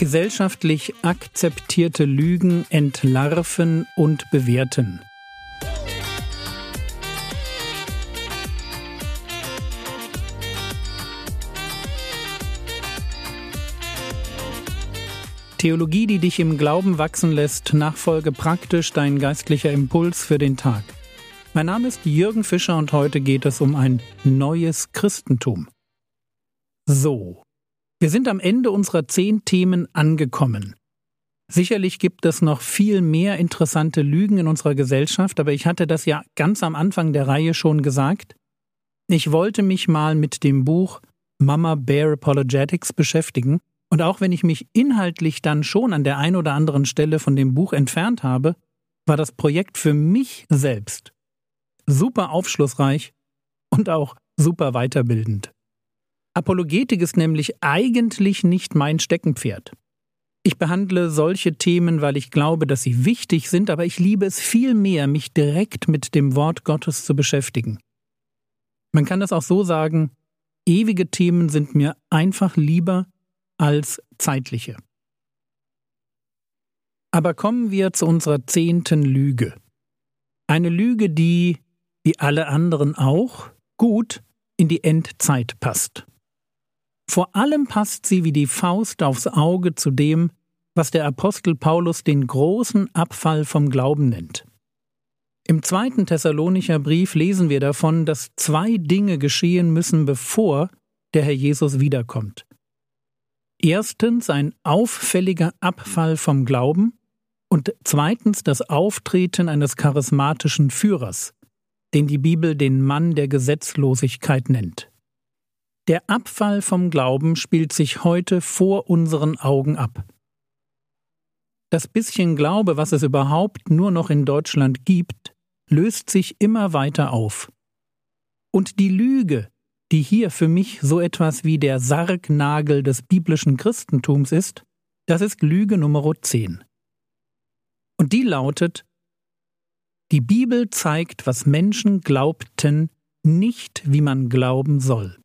Gesellschaftlich akzeptierte Lügen entlarven und bewerten. Theologie, die dich im Glauben wachsen lässt, nachfolge praktisch dein geistlicher Impuls für den Tag. Mein Name ist Jürgen Fischer und heute geht es um ein neues Christentum. So, wir sind am Ende unserer zehn Themen angekommen. Sicherlich gibt es noch viel mehr interessante Lügen in unserer Gesellschaft, aber ich hatte das ja ganz am Anfang der Reihe schon gesagt. Ich wollte mich mal mit dem Buch Mama Bear Apologetics beschäftigen, und auch wenn ich mich inhaltlich dann schon an der einen oder anderen Stelle von dem Buch entfernt habe, war das Projekt für mich selbst super aufschlussreich und auch super weiterbildend. Apologetik ist nämlich eigentlich nicht mein Steckenpferd. Ich behandle solche Themen, weil ich glaube, dass sie wichtig sind, aber ich liebe es viel mehr, mich direkt mit dem Wort Gottes zu beschäftigen. Man kann das auch so sagen, ewige Themen sind mir einfach lieber als zeitliche. Aber kommen wir zu unserer zehnten Lüge. Eine Lüge, die, wie alle anderen auch, gut in die Endzeit passt. Vor allem passt sie wie die Faust aufs Auge zu dem, was der Apostel Paulus den großen Abfall vom Glauben nennt. Im zweiten Thessalonicher Brief lesen wir davon, dass zwei Dinge geschehen müssen, bevor der Herr Jesus wiederkommt. Erstens ein auffälliger Abfall vom Glauben und zweitens das Auftreten eines charismatischen Führers, den die Bibel den Mann der Gesetzlosigkeit nennt. Der Abfall vom Glauben spielt sich heute vor unseren Augen ab. Das bisschen Glaube, was es überhaupt nur noch in Deutschland gibt, löst sich immer weiter auf. Und die Lüge, die hier für mich so etwas wie der Sargnagel des biblischen Christentums ist, das ist Lüge Nummer 10. Und die lautet, die Bibel zeigt, was Menschen glaubten, nicht wie man glauben soll.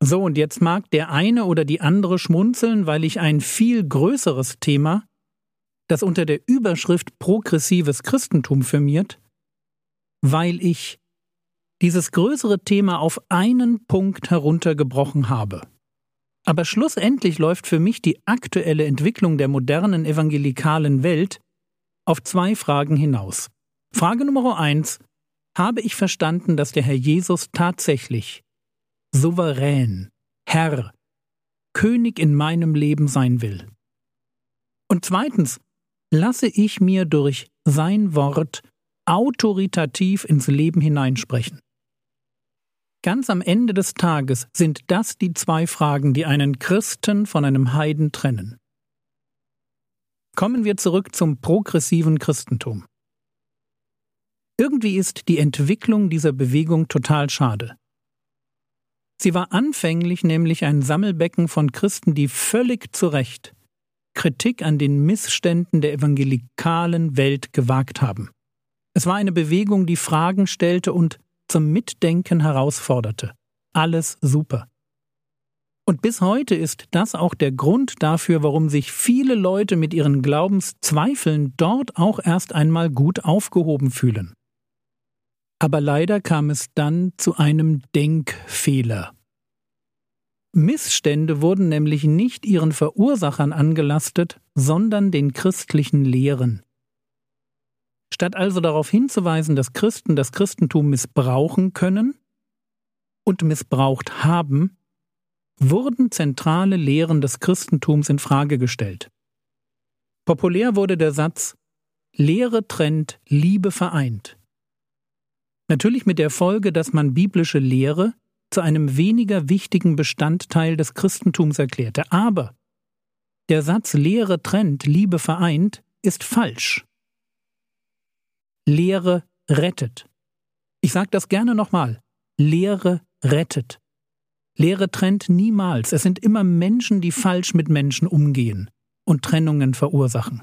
So, und jetzt mag der eine oder die andere schmunzeln, weil ich ein viel größeres Thema, das unter der Überschrift progressives Christentum firmiert, weil ich dieses größere Thema auf einen Punkt heruntergebrochen habe. Aber schlussendlich läuft für mich die aktuelle Entwicklung der modernen evangelikalen Welt auf zwei Fragen hinaus. Frage Nummer eins. Habe ich verstanden, dass der Herr Jesus tatsächlich souverän, Herr, König in meinem Leben sein will. Und zweitens, lasse ich mir durch sein Wort autoritativ ins Leben hineinsprechen. Ganz am Ende des Tages sind das die zwei Fragen, die einen Christen von einem Heiden trennen. Kommen wir zurück zum progressiven Christentum. Irgendwie ist die Entwicklung dieser Bewegung total schade. Sie war anfänglich nämlich ein Sammelbecken von Christen, die völlig zu Recht Kritik an den Missständen der evangelikalen Welt gewagt haben. Es war eine Bewegung, die Fragen stellte und zum Mitdenken herausforderte. Alles super. Und bis heute ist das auch der Grund dafür, warum sich viele Leute mit ihren Glaubenszweifeln dort auch erst einmal gut aufgehoben fühlen. Aber leider kam es dann zu einem Denkfehler. Missstände wurden nämlich nicht ihren Verursachern angelastet, sondern den christlichen Lehren. Statt also darauf hinzuweisen, dass Christen das Christentum missbrauchen können und missbraucht haben, wurden zentrale Lehren des Christentums in Frage gestellt. Populär wurde der Satz Lehre trennt, Liebe vereint. Natürlich mit der Folge, dass man biblische Lehre zu einem weniger wichtigen Bestandteil des Christentums erklärte. Aber der Satz Lehre trennt, Liebe vereint ist falsch. Lehre rettet. Ich sage das gerne nochmal. Lehre rettet. Lehre trennt niemals. Es sind immer Menschen, die falsch mit Menschen umgehen und Trennungen verursachen.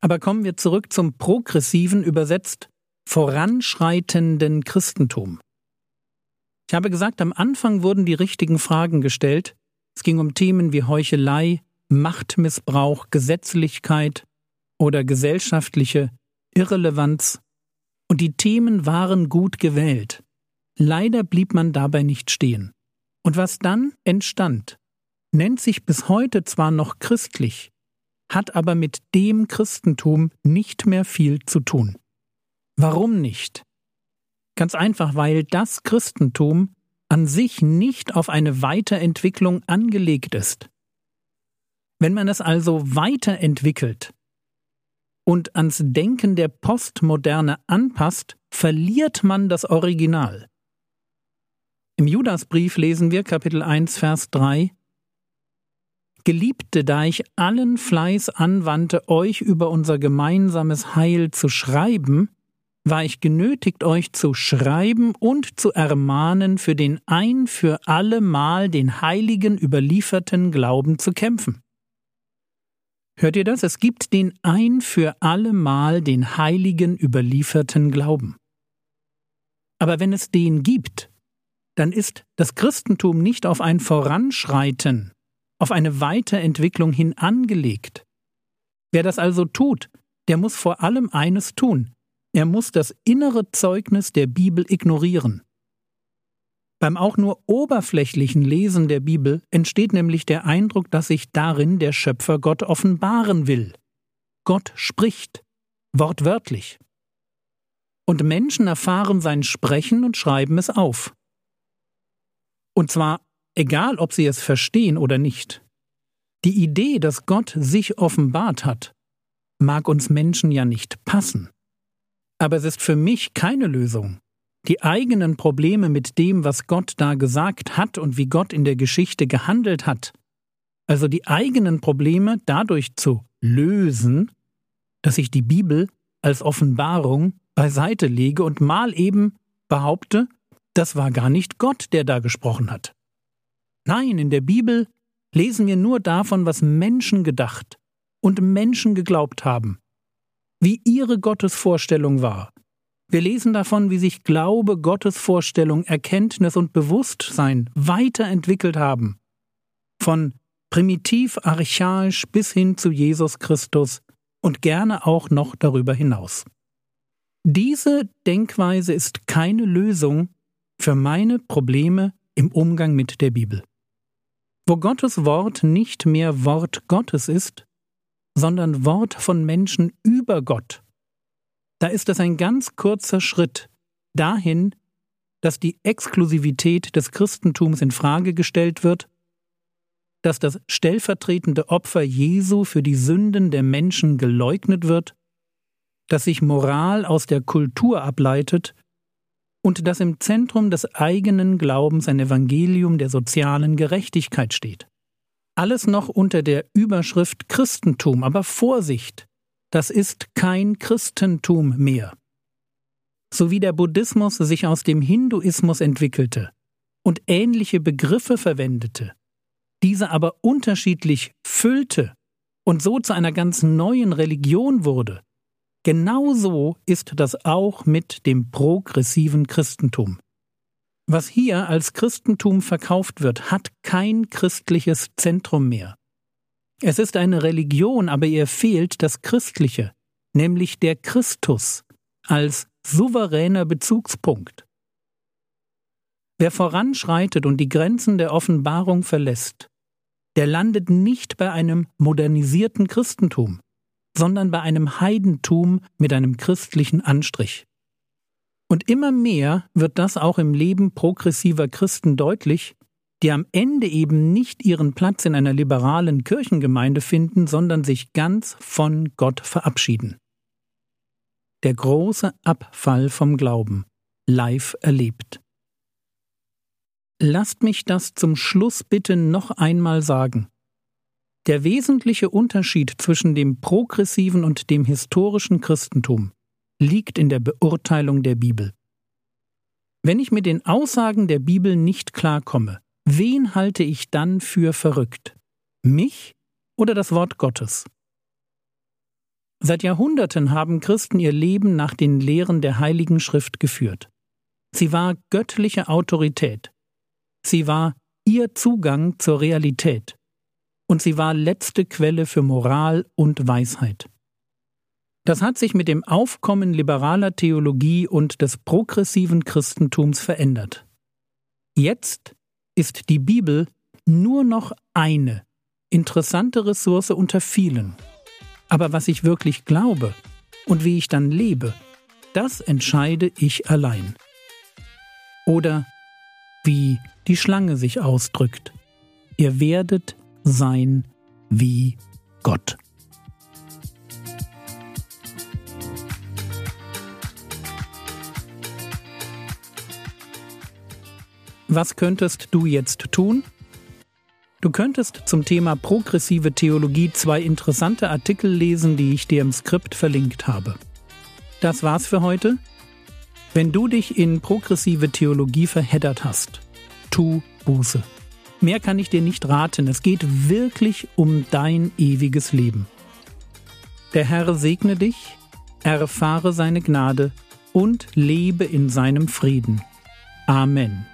Aber kommen wir zurück zum progressiven, übersetzt voranschreitenden Christentum. Ich habe gesagt, am Anfang wurden die richtigen Fragen gestellt, Es ging um Themen wie Heuchelei, Machtmissbrauch, Gesetzlichkeit oder gesellschaftliche Irrelevanz. Und die Themen waren gut gewählt. Leider blieb man dabei nicht stehen. Und was dann entstand, nennt sich bis heute zwar noch christlich, hat aber mit dem Christentum nicht mehr viel zu tun. Warum nicht? Ganz einfach, weil das Christentum an sich nicht auf eine Weiterentwicklung angelegt ist. Wenn man es also weiterentwickelt und ans Denken der Postmoderne anpasst, verliert man das Original. Im Judasbrief lesen wir Kapitel 1 Vers 3 Geliebte, da ich allen Fleiß anwandte, euch über unser gemeinsames Heil zu schreiben, war ich genötigt, euch zu schreiben und zu ermahnen, für den ein für allemal den Heiligen überlieferten Glauben zu kämpfen. Hört ihr das? Es gibt den ein für allemal den Heiligen überlieferten Glauben. Aber wenn es den gibt, dann ist das Christentum nicht auf ein Voranschreiten auf eine Weiterentwicklung hin angelegt. Wer das also tut, der muss vor allem eines tun, er muss das innere Zeugnis der Bibel ignorieren. Beim auch nur oberflächlichen Lesen der Bibel entsteht nämlich der Eindruck, dass sich darin der Schöpfer Gott offenbaren will. Gott spricht, wortwörtlich. Und Menschen erfahren sein Sprechen und schreiben es auf. Und zwar egal ob sie es verstehen oder nicht. Die Idee, dass Gott sich offenbart hat, mag uns Menschen ja nicht passen. Aber es ist für mich keine Lösung, die eigenen Probleme mit dem, was Gott da gesagt hat und wie Gott in der Geschichte gehandelt hat, also die eigenen Probleme dadurch zu lösen, dass ich die Bibel als Offenbarung beiseite lege und mal eben behaupte, das war gar nicht Gott, der da gesprochen hat. Nein, in der Bibel lesen wir nur davon, was Menschen gedacht und Menschen geglaubt haben, wie ihre Gottesvorstellung war. Wir lesen davon, wie sich Glaube, Gottesvorstellung, Erkenntnis und Bewusstsein weiterentwickelt haben. Von primitiv archaisch bis hin zu Jesus Christus und gerne auch noch darüber hinaus. Diese Denkweise ist keine Lösung für meine Probleme im Umgang mit der Bibel. Wo Gottes Wort nicht mehr Wort Gottes ist, sondern Wort von Menschen über Gott, da ist es ein ganz kurzer Schritt dahin, dass die Exklusivität des Christentums in Frage gestellt wird, dass das stellvertretende Opfer Jesu für die Sünden der Menschen geleugnet wird, dass sich Moral aus der Kultur ableitet und dass im Zentrum des eigenen Glaubens ein Evangelium der sozialen Gerechtigkeit steht. Alles noch unter der Überschrift Christentum, aber Vorsicht, das ist kein Christentum mehr. So wie der Buddhismus sich aus dem Hinduismus entwickelte und ähnliche Begriffe verwendete, diese aber unterschiedlich füllte und so zu einer ganz neuen Religion wurde, Genauso ist das auch mit dem progressiven Christentum. Was hier als Christentum verkauft wird, hat kein christliches Zentrum mehr. Es ist eine Religion, aber ihr fehlt das Christliche, nämlich der Christus als souveräner Bezugspunkt. Wer voranschreitet und die Grenzen der Offenbarung verlässt, der landet nicht bei einem modernisierten Christentum, sondern bei einem Heidentum mit einem christlichen Anstrich. Und immer mehr wird das auch im Leben progressiver Christen deutlich, die am Ende eben nicht ihren Platz in einer liberalen Kirchengemeinde finden, sondern sich ganz von Gott verabschieden. Der große Abfall vom Glauben, live erlebt. Lasst mich das zum Schluss bitte noch einmal sagen. Der wesentliche Unterschied zwischen dem progressiven und dem historischen Christentum liegt in der Beurteilung der Bibel. Wenn ich mit den Aussagen der Bibel nicht klarkomme, wen halte ich dann für verrückt? Mich oder das Wort Gottes? Seit Jahrhunderten haben Christen ihr Leben nach den Lehren der Heiligen Schrift geführt. Sie war göttliche Autorität. Sie war ihr Zugang zur Realität. Und sie war letzte Quelle für Moral und Weisheit. Das hat sich mit dem Aufkommen liberaler Theologie und des progressiven Christentums verändert. Jetzt ist die Bibel nur noch eine interessante Ressource unter vielen. Aber was ich wirklich glaube und wie ich dann lebe, das entscheide ich allein. Oder wie die Schlange sich ausdrückt. Ihr werdet sein wie Gott. Was könntest du jetzt tun? Du könntest zum Thema progressive Theologie zwei interessante Artikel lesen, die ich dir im Skript verlinkt habe. Das war's für heute. Wenn du dich in progressive Theologie verheddert hast, tu Buße. Mehr kann ich dir nicht raten. Es geht wirklich um dein ewiges Leben. Der Herr segne dich, erfahre seine Gnade und lebe in seinem Frieden. Amen.